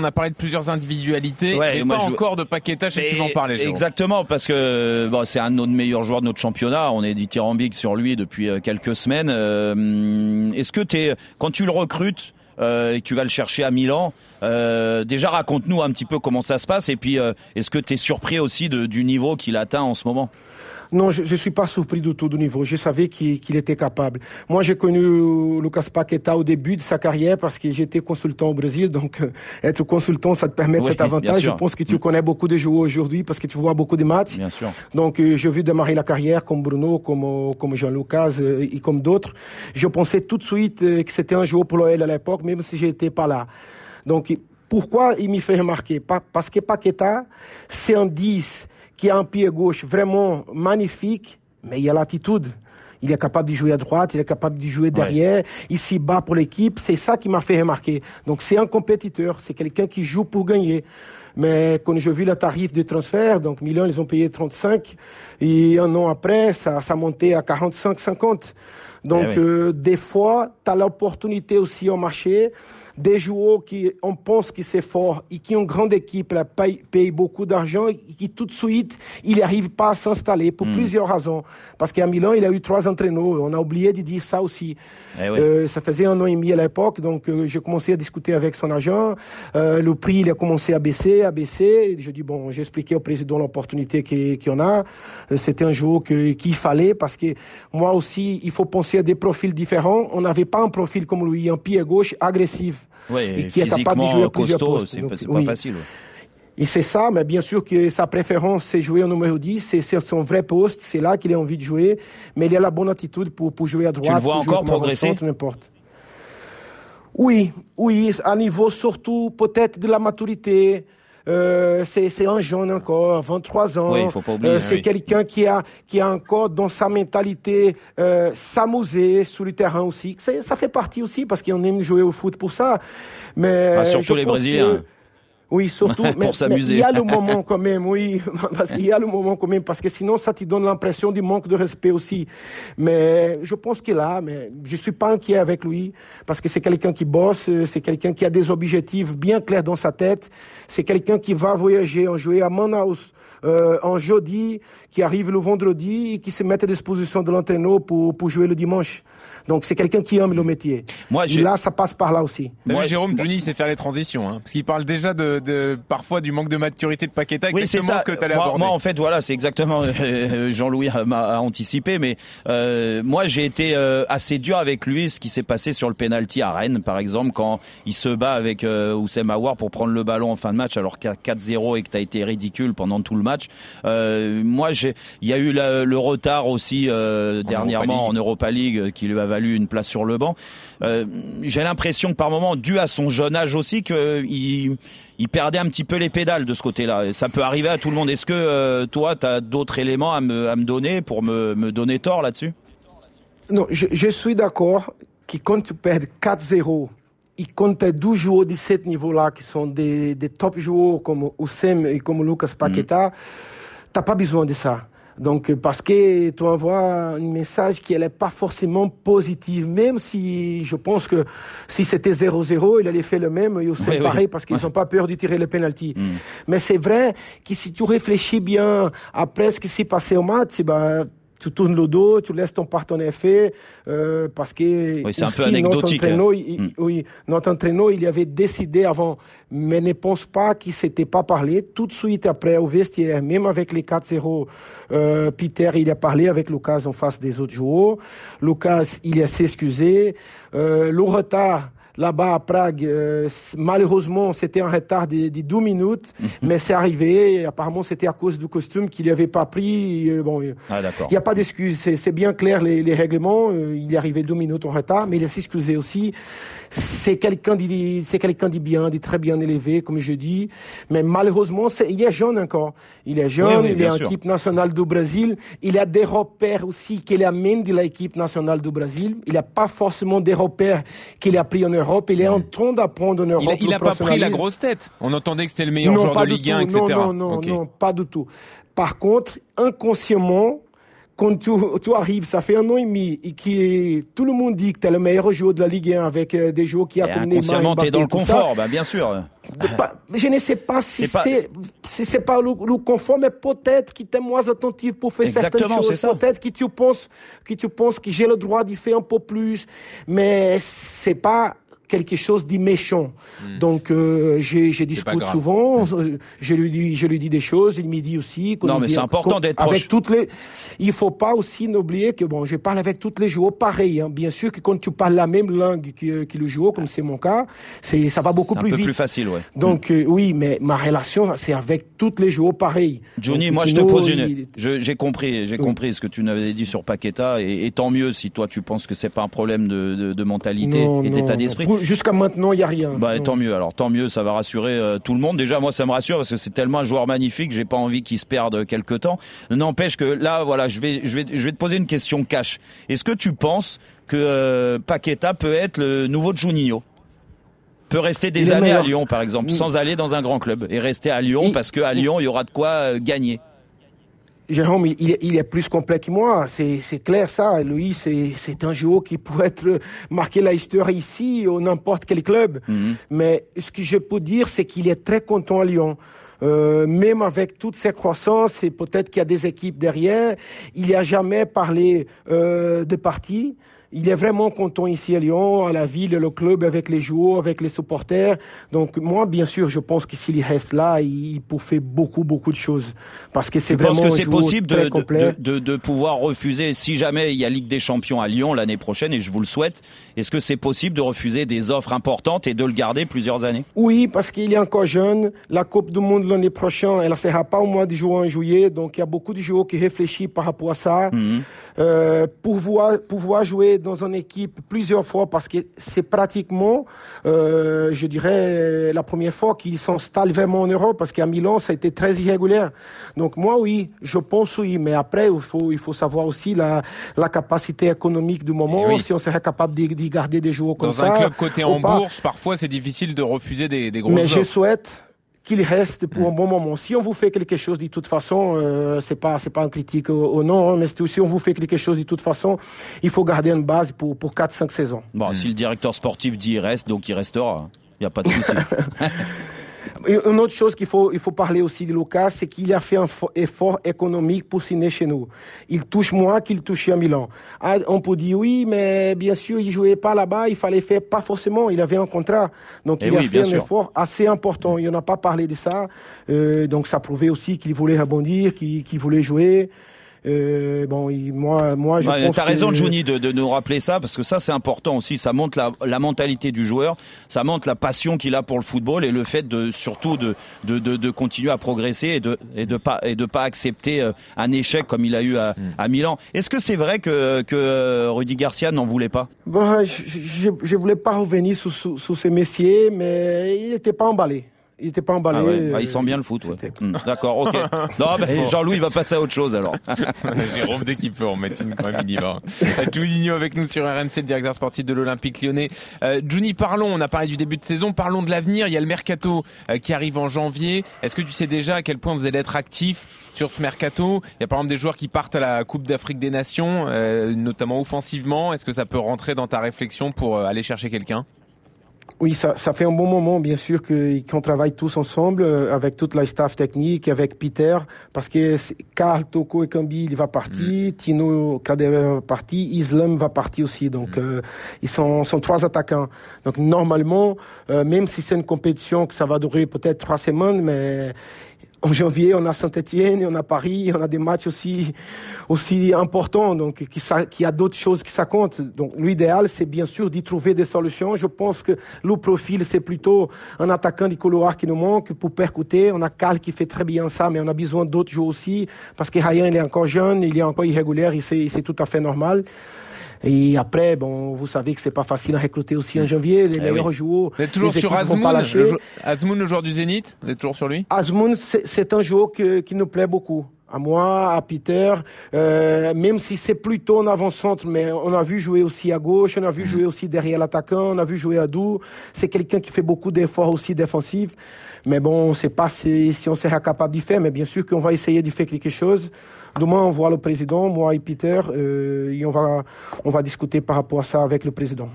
On a parlé de plusieurs individualités, ouais, mais pas encore de Paqueta. Je sais que tu vas en parler. Exactement, parce que bon, c'est un de nos meilleurs joueurs de notre championnat. On est dithyrambique sur lui depuis euh, quelques semaines. Euh, est-ce que es, quand tu le recrutes euh, et que tu vas le chercher à Milan, euh, déjà raconte-nous un petit peu comment ça se passe et puis est-ce que tu es surpris aussi de, du niveau qu'il atteint en ce moment? Non, je ne suis pas surpris du tout du niveau. Je savais qu'il était capable. Moi, j'ai connu Lucas Paqueta au début de sa carrière parce que j'étais consultant au Brésil. Donc, euh, être consultant, ça te permet cet avantage. Je pense que tu mm. connais beaucoup de joueurs aujourd'hui parce que tu vois beaucoup de matchs. Bien sûr. Donc, euh, j'ai vu démarrer la carrière comme Bruno, comme, comme Jean-Lucas euh, et comme d'autres. Je pensais tout de suite que c'était un joueur pour l'OL à l'époque, même si j'étais pas là. Donc, pourquoi il m'y fait remarquer? Parce que Paqueta, c'est un 10 qui a un pied gauche vraiment magnifique, mais il a l'attitude. Il est capable de jouer à droite, il est capable de jouer derrière, il s'y bat pour l'équipe. C'est ça qui m'a fait remarquer. Donc c'est un compétiteur, c'est quelqu'un qui joue pour gagner. Mais quand j'ai vu le tarif de transfert, donc Milan, ils ont payé 35, et un an après, ça, ça montait à 45, 50. Donc eh euh, des fois, tu as l'opportunité aussi au marché des joueurs qui on pense que c'est fort et qui ont une grande équipe, là, payent, beaucoup d'argent et qui tout de suite, il n'arrive pas à s'installer pour hmm. plusieurs raisons. Parce qu'à Milan, il a eu trois entraîneurs. On a oublié de dire ça aussi. Eh euh, ça faisait un an et demi à l'époque, donc euh, j'ai commencé à discuter avec son agent. Euh, le prix, il a commencé à baisser, à baisser. Je dis bon, j'ai expliqué au président l'opportunité qu'il y a. C'était un joueur qu'il fallait parce que moi aussi, il faut penser à des profils différents. On n'avait pas un profil comme lui, un pied gauche agressif. Oui, et qui est capable de jouer à plusieurs postes. C'est pas facile. Et c'est ça, mais bien sûr que sa préférence, c'est jouer au numéro 10, c'est son vrai poste, c'est là qu'il a envie de jouer, mais il a la bonne attitude pour, pour jouer à droite. Tu le vois encore progresser n'importe. Oui, oui, à niveau surtout peut-être de la maturité, euh, c'est un jeune encore, 23 ans. Oui, faut pas oublier. Euh, c'est quelqu'un qui a, qui a encore dans sa mentalité euh, s'amuser sur le terrain aussi. Ça fait partie aussi parce qu'on aime jouer au foot pour ça. Mais ah, surtout les Brésiliens. Oui, surtout. mais, il y a le moment quand même, oui, parce qu'il y a le moment quand même, parce que sinon ça te donne l'impression du manque de respect aussi. Mais je pense qu'il a, mais je suis pas inquiet avec lui, parce que c'est quelqu'un qui bosse, c'est quelqu'un qui a des objectifs bien clairs dans sa tête, c'est quelqu'un qui va voyager, en jouer à Manaus euh, en jeudi, qui arrive le vendredi et qui se met à disposition de l'entraîneur pour, pour jouer le dimanche. Donc c'est quelqu'un qui aime le métier. Moi, et là, ça passe par là aussi. Moi, Jérôme Johnny sait faire les transitions, hein, parce qu'il parle déjà de, de, parfois du manque de maturité de Paqueta. Oui, c'est ça. Que moi, aborder. moi, en fait, voilà, c'est exactement euh, Jean-Louis m'a anticipé, mais euh, moi, j'ai été euh, assez dur avec lui, ce qui s'est passé sur le penalty à Rennes, par exemple, quand il se bat avec euh, Oussem Aouar pour prendre le ballon en fin de match, alors a 4-0 et que tu as été ridicule pendant tout le match. Euh, moi, il y a eu le retard aussi euh, dernièrement en Europa League qui lui a valu une place sur le banc. Euh, j'ai l'impression que par moment, dû à son jeune âge aussi, qu'il il perdait un petit peu les pédales de ce côté-là. Ça peut arriver à tout le monde. Est-ce que toi, tu as d'autres éléments à me, à me, donner pour me, me donner tort là-dessus? Non, je, je suis d'accord que quand tu perds 4-0 tu as 12 joueurs de ce niveau-là, qui sont des, des top joueurs comme Oussem et comme Lucas Paqueta, mm. tu n'as pas besoin de ça. Donc, parce que tu envoies un message qui n'est pas forcément positif, même si je pense que si c'était 0-0, il allait faire le même, et aussi pareil, parce qu'ils n'ont pas peur de tirer le penalty. Mm. Mais c'est vrai que si tu réfléchis bien après ce qui s'est passé au match, bah, tu tournes le dos, tu laisses ton partenaire faire, euh, parce que oui, c'est un peu anecdotique. Notre entraîneur, il, hmm. oui, notre entraîneur, il avait décidé avant, mais ne pense pas qu'il s'était pas parlé. Tout de suite après, au vestiaire, même avec les 4-0, euh, Peter, il a parlé avec Lucas en face des autres joueurs. Lucas, il a s'excusé. Euh, le retard, là-bas à Prague. Euh, malheureusement, c'était un retard de, de 12 minutes, mhm. mais c'est arrivé. apparemment, c'était à cause du costume qu'il n'avait pas pris. Euh, bon, ah, il n'y a pas d'excuse. C'est bien clair les, les règlements. Euh, il est arrivé 12 minutes en retard, mais il s'est excusé aussi c'est quelqu'un de, c'est quelqu'un de bien, de très bien élevé, comme je dis. Mais malheureusement, il est jeune encore. Il est jeune, il est en équipe nationale du Brésil. Il a des repères aussi qu'il amène de l'équipe nationale du Brésil. Il n'a pas forcément des repères qu'il a pris en Europe. Il est en train d'apprendre en Europe. Il n'a pas pris la grosse tête. On entendait que c'était le meilleur joueur de Ligue 1, etc. Non, non, non, non, pas du tout. Par contre, inconsciemment, quand tu, arrives, ça fait un an et demi, et qui tout le monde dit que tu es le meilleur joueur de la Ligue 1 avec euh, des joueurs qui appellent Neymar, Inconsciemment, tu es dans le confort, bah, bien sûr. je ne sais pas si c'est c'est pas le, le, confort, mais peut-être qu'il est moins attentif pour faire certaines choses. Peut-être que tu penses que tu penses que j'ai le droit d'y faire un peu plus, mais c'est pas quelque chose de méchant. Hmm. Donc, euh, je, discute souvent, hmm. je lui dis, je lui dis des choses, il me dit aussi. Non, mais c'est important d'être avec toutes les. Il faut pas aussi n'oublier que bon, je parle avec tous les joueurs pareil. Hein. Bien sûr que quand tu parles la même langue que, que le joueur, comme c'est mon cas, c'est ça va beaucoup plus vite. plus facile, ouais. Donc euh, oui, mais ma relation c'est avec tous les joueurs pareil. Johnny, moi je te pose une. J'ai compris, j'ai compris ce que tu n'avais dit sur Paqueta, et, tant mieux si toi tu penses que c'est pas un problème de, de, mentalité et d'état d'esprit jusqu'à maintenant, il n'y a rien. Bah, tant mieux. Alors, tant mieux, ça va rassurer euh, tout le monde. Déjà, moi, ça me rassure parce que c'est tellement un joueur magnifique, j'ai pas envie qu'il se perde quelque temps. N'empêche que là, voilà, je vais, je vais, je vais te poser une question cash. Est-ce que tu penses que euh, Paqueta peut être le nouveau Juninho? Peut rester des années à Lyon, par exemple, sans aller dans un grand club et rester à Lyon parce qu'à Lyon, il y aura de quoi euh, gagner. Jérôme, il, est plus complet que moi, c'est clair ça. Lui, c'est un joueur qui pourrait être marqué la histoire ici ou n'importe quel club. Mhm. Mais ce que je peux dire, c'est qu'il est très content à Lyon. Euh, même avec toutes ces croissances, et peut-être qu'il y a des équipes derrière, il n'y a jamais parlé euh, de parti. Il est vraiment content ici à Lyon, à la ville, le club, avec les joueurs, avec les supporters. Donc moi, bien sûr, je pense que s'il reste là, il peut faire beaucoup, beaucoup de choses. Parce que c'est vraiment que c'est possible de, de, de, pouvoir refuser, si jamais il y a Ligue des Champions à Lyon l'année prochaine, et je vous le souhaite, est-ce que c'est possible de refuser des offres importantes et de le garder plusieurs années? Oui, parce qu'il est encore jeune. La Coupe du Monde l'année prochaine, elle ne sera pas au mois de juin en juillet. Donc il y a beaucoup de joueurs qui réfléchissent par rapport à ça. Mhm. Euh, pouvoir, pouvoir jouer dans une équipe plusieurs fois parce que c'est pratiquement, euh, je dirais, la première fois qu'il s'installe vraiment en Europe parce qu'à Milan, ça a été très irrégulier. Donc moi, oui, je pense oui, mais après, il faut, il faut savoir aussi la, la capacité économique du moment, si on serait capable d'y garder des joueurs comme ça. Dans un club côté en bourse, parfois c'est difficile de refuser des, des Mais je souhaite qu'il reste pour un bon moment. Si on vous fait quelque chose de toute façon, euh, c'est pas c'est pas un critique ou, non, mais si on vous fait quelque chose de toute façon, il faut garder une base pour pour 4 5 saisons. Bon, si le directeur sportif dit il reste, donc il restera. Il n'y a pas de souci. Une autre chose qu'il faut, il faut parler aussi de Lucas, c'est qu'il a fait un effort économique pour signer chez nous. Il touche moins qu'il touchait à Milan. Ah, on peut dire oui, mais bien sûr, il jouait pas là-bas, il fallait faire pas forcément, il avait un contrat. Donc eh il a fait un effort assez important. Il n'a pas parlé de ça. Euh, donc ça prouvait aussi qu'il voulait rebondir, qu'il voulait jouer. Euh, bon, moi, moi, je bah, T'as raison, Johnny, de, de, nous rappeler ça parce que ça, c'est important aussi. Ça montre la, la, mentalité du joueur, ça montre la passion qu'il a pour le football et le fait de surtout de, de, de continuer à progresser et de et de pas et de pas accepter euh, un échec comme il a eu à, hmm. à Milan. Est-ce que c'est vrai que que euh, Rudy Garcia n'en voulait pas? Bon, je, je, voulais pas revenir sous, sous, sous ces messiers, mais il n'était pas emballé il n'était pas emballé. Ah ah, il sent bien le foot. Hmm, d'accord, ok. Non, mais Jean-Louis va passer à autre chose alors. Jérôme, dès qu'il peut en mettre une quand même, il y va. Juninho avec nous sur RMC, le directeur sportif de l'Olympique lyonnais. Euh, Juni, parlons, on a parlé du début de saison, parlons de l'avenir. Il y a le mercato euh, qui arrive en janvier. Est-ce que tu sais déjà à quel point vous allez être actif sur ce mercato? Il y a par exemple des joueurs qui partent à la Coupe d'Afrique des Nations, euh, notamment offensivement. Est-ce que ça peut rentrer dans ta réflexion pour euh, aller chercher quelqu'un? Oui, ça, ça fait un bon moment, bien sûr, qu'on travaille tous ensemble euh, avec toute la staff technique, avec Peter, parce que Karl, Toko et Kambi, il va partir, mm. Tino Kader va partir, Islam va partir aussi. Donc, mm. euh, ils sont, sont trois attaquants. Donc, normalement, euh, même si c'est une compétition que ça va durer peut-être trois semaines, mais en janvier, on a Saint-Etienne, on a Paris, on a des matchs aussi, aussi importants, donc qui, a d'autres choses qui ça compte. Donc l'idéal, c'est bien sûr d'y trouver des solutions. Je pense que le profil, c'est plutôt un attaquant du couloir qui nous manque pour percuter. On a Carl qui fait très bien ça, mais on a besoin d'autres joueurs aussi, parce que Ryan, il est encore jeune, il est encore irrégulier, c'est tout à fait normal. Et après, bon, vous savez que c'est pas facile à recruter aussi en janvier. Les eh meilleurs joueurs. Vous êtes toujours sur Azmoun, le, Azmoun, le joueur du Zénith Vous êtes toujours sur lui? Azmoun, c'est un joueur qui nous plaît beaucoup à moi, à Peter, euh, même si c'est plutôt en avant-centre, mais on a vu jouer aussi à gauche, on a vu mm. jouer aussi derrière l'attaquant, on a vu jouer à Doux. C'est quelqu'un qui fait beaucoup d'efforts aussi défensifs. Mais bon, on ne sait pas si, si on sera capable d'y faire, mais bien sûr qu'on va essayer d'y faire quelque chose. Demain, on voit le président, moi et Peter, euh, et on va, on va discuter par rapport à ça avec le président.